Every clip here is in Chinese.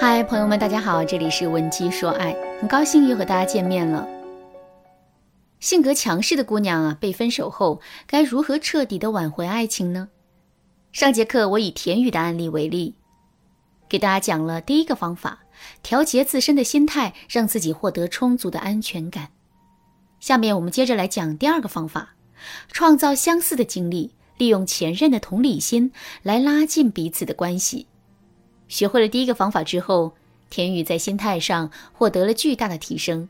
嗨，朋友们，大家好，这里是文姬说爱，很高兴又和大家见面了。性格强势的姑娘啊，被分手后该如何彻底的挽回爱情呢？上节课我以田雨的案例为例，给大家讲了第一个方法，调节自身的心态，让自己获得充足的安全感。下面我们接着来讲第二个方法，创造相似的经历，利用前任的同理心来拉近彼此的关系。学会了第一个方法之后，田宇在心态上获得了巨大的提升。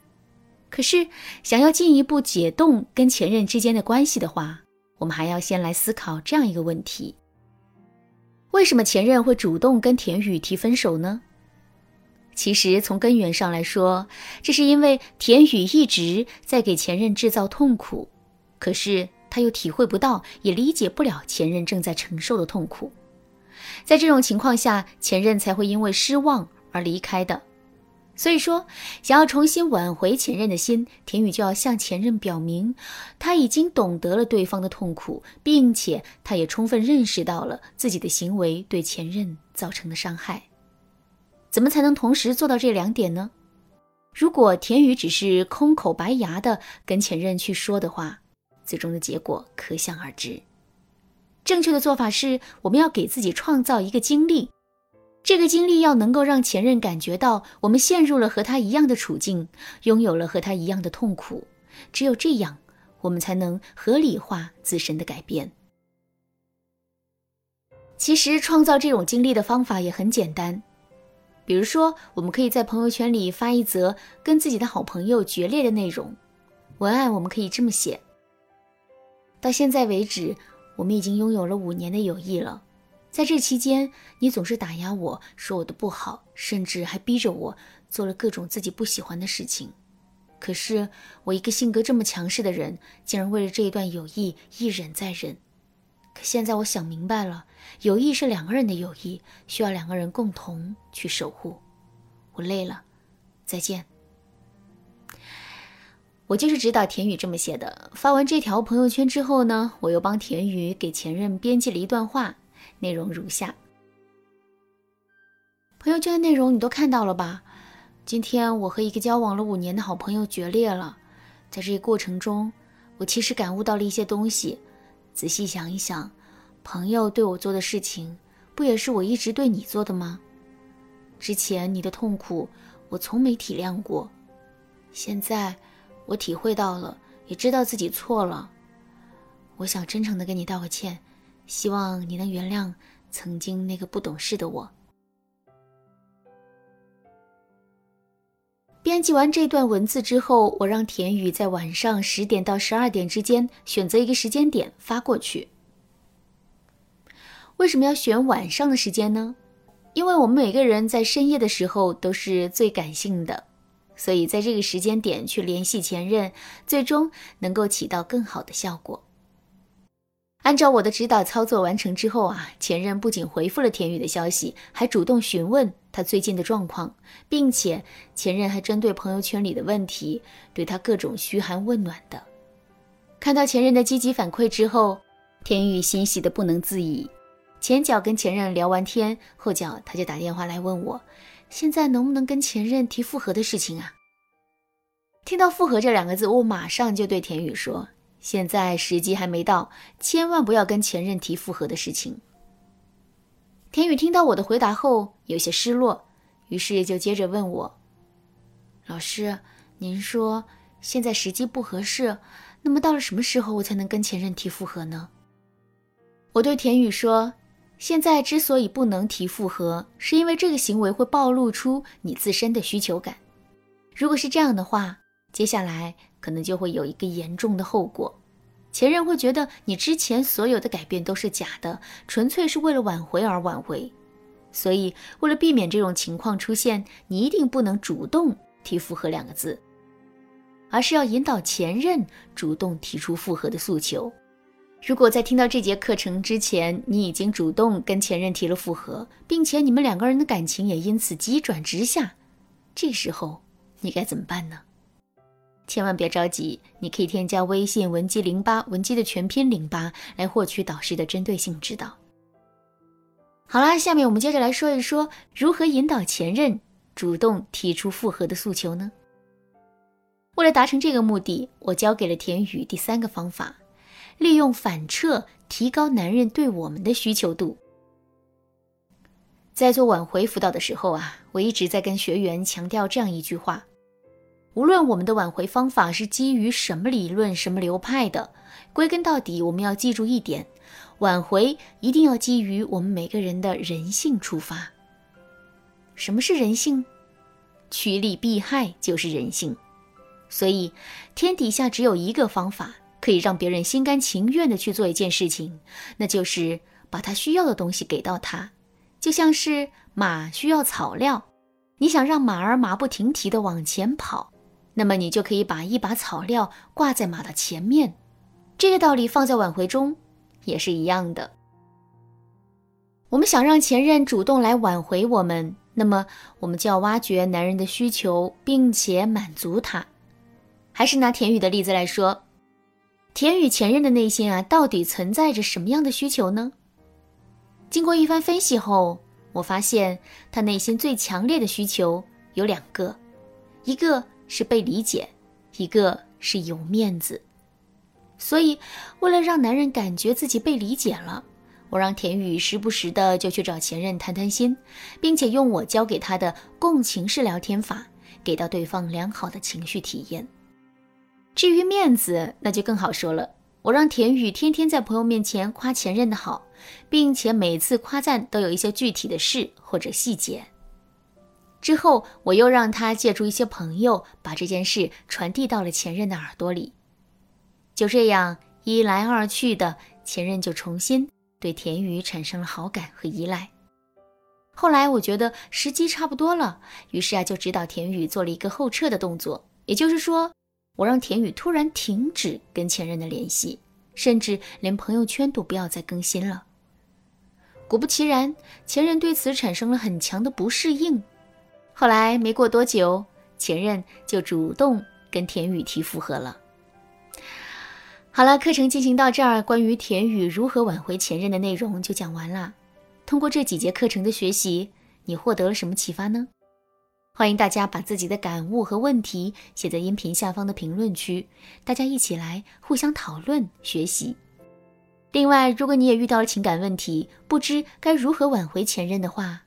可是，想要进一步解冻跟前任之间的关系的话，我们还要先来思考这样一个问题：为什么前任会主动跟田宇提分手呢？其实，从根源上来说，这是因为田宇一直在给前任制造痛苦，可是他又体会不到，也理解不了前任正在承受的痛苦。在这种情况下，前任才会因为失望而离开的。所以说，想要重新挽回前任的心，田雨就要向前任表明，他已经懂得了对方的痛苦，并且他也充分认识到了自己的行为对前任造成的伤害。怎么才能同时做到这两点呢？如果田雨只是空口白牙的跟前任去说的话，最终的结果可想而知。正确的做法是，我们要给自己创造一个经历，这个经历要能够让前任感觉到我们陷入了和他一样的处境，拥有了和他一样的痛苦。只有这样，我们才能合理化自身的改变。其实，创造这种经历的方法也很简单，比如说，我们可以在朋友圈里发一则跟自己的好朋友决裂的内容，文案我们可以这么写：到现在为止。我们已经拥有了五年的友谊了，在这期间，你总是打压我说我的不好，甚至还逼着我做了各种自己不喜欢的事情。可是我一个性格这么强势的人，竟然为了这一段友谊一忍再忍。可现在我想明白了，友谊是两个人的友谊，需要两个人共同去守护。我累了，再见。我就是指导田雨这么写的。发完这条朋友圈之后呢，我又帮田雨给前任编辑了一段话，内容如下：朋友圈的内容你都看到了吧？今天我和一个交往了五年的好朋友决裂了，在这个过程中，我其实感悟到了一些东西。仔细想一想，朋友对我做的事情，不也是我一直对你做的吗？之前你的痛苦，我从没体谅过，现在。我体会到了，也知道自己错了。我想真诚的跟你道个歉，希望你能原谅曾经那个不懂事的我。编辑完这段文字之后，我让田雨在晚上十点到十二点之间选择一个时间点发过去。为什么要选晚上的时间呢？因为我们每个人在深夜的时候都是最感性的。所以，在这个时间点去联系前任，最终能够起到更好的效果。按照我的指导操作完成之后啊，前任不仅回复了田雨的消息，还主动询问他最近的状况，并且前任还针对朋友圈里的问题，对他各种嘘寒问暖的。看到前任的积极反馈之后，田雨欣喜的不能自已。前脚跟前任聊完天，后脚他就打电话来问我。现在能不能跟前任提复合的事情啊？听到“复合”这两个字，我马上就对田雨说：“现在时机还没到，千万不要跟前任提复合的事情。”田雨听到我的回答后有些失落，于是就接着问我：“老师，您说现在时机不合适，那么到了什么时候我才能跟前任提复合呢？”我对田雨说。现在之所以不能提复合，是因为这个行为会暴露出你自身的需求感。如果是这样的话，接下来可能就会有一个严重的后果，前任会觉得你之前所有的改变都是假的，纯粹是为了挽回而挽回。所以，为了避免这种情况出现，你一定不能主动提复合两个字，而是要引导前任主动提出复合的诉求。如果在听到这节课程之前，你已经主动跟前任提了复合，并且你们两个人的感情也因此急转直下，这时候你该怎么办呢？千万别着急，你可以添加微信文姬零八，文姬的全拼零八，来获取导师的针对性指导。好啦，下面我们接着来说一说如何引导前任主动提出复合的诉求呢？为了达成这个目的，我教给了田雨第三个方法：利用反撤提高男人对我们的需求度。在做挽回辅导的时候啊，我一直在跟学员强调这样一句话：无论我们的挽回方法是基于什么理论、什么流派的，归根到底，我们要记住一点。挽回一定要基于我们每个人的人性出发。什么是人性？趋利避害就是人性。所以，天底下只有一个方法可以让别人心甘情愿的去做一件事情，那就是把他需要的东西给到他。就像是马需要草料，你想让马儿马不停蹄的往前跑，那么你就可以把一把草料挂在马的前面。这个道理放在挽回中。也是一样的。我们想让前任主动来挽回我们，那么我们就要挖掘男人的需求，并且满足他。还是拿田雨的例子来说，田雨前任的内心啊，到底存在着什么样的需求呢？经过一番分析后，我发现他内心最强烈的需求有两个，一个是被理解，一个是有面子。所以，为了让男人感觉自己被理解了，我让田雨时不时的就去找前任谈谈心，并且用我教给他的共情式聊天法，给到对方良好的情绪体验。至于面子，那就更好说了。我让田雨天天在朋友面前夸前任的好，并且每次夸赞都有一些具体的事或者细节。之后，我又让他借助一些朋友，把这件事传递到了前任的耳朵里。就这样一来二去的，前任就重新对田雨产生了好感和依赖。后来我觉得时机差不多了，于是啊就指导田雨做了一个后撤的动作，也就是说，我让田雨突然停止跟前任的联系，甚至连朋友圈都不要再更新了。果不其然，前任对此产生了很强的不适应。后来没过多久，前任就主动跟田雨提复合了。好了，课程进行到这儿，关于田雨如何挽回前任的内容就讲完了。通过这几节课程的学习，你获得了什么启发呢？欢迎大家把自己的感悟和问题写在音频下方的评论区，大家一起来互相讨论学习。另外，如果你也遇到了情感问题，不知该如何挽回前任的话，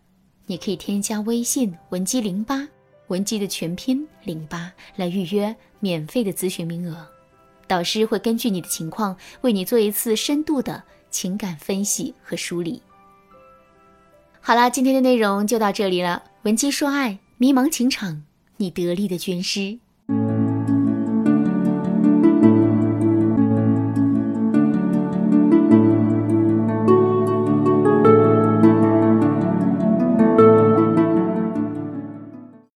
你可以添加微信文姬零八，文姬的全拼零八，来预约免费的咨询名额。导师会根据你的情况，为你做一次深度的情感分析和梳理。好啦，今天的内容就到这里了。文姬说爱，迷茫情场，你得力的军师。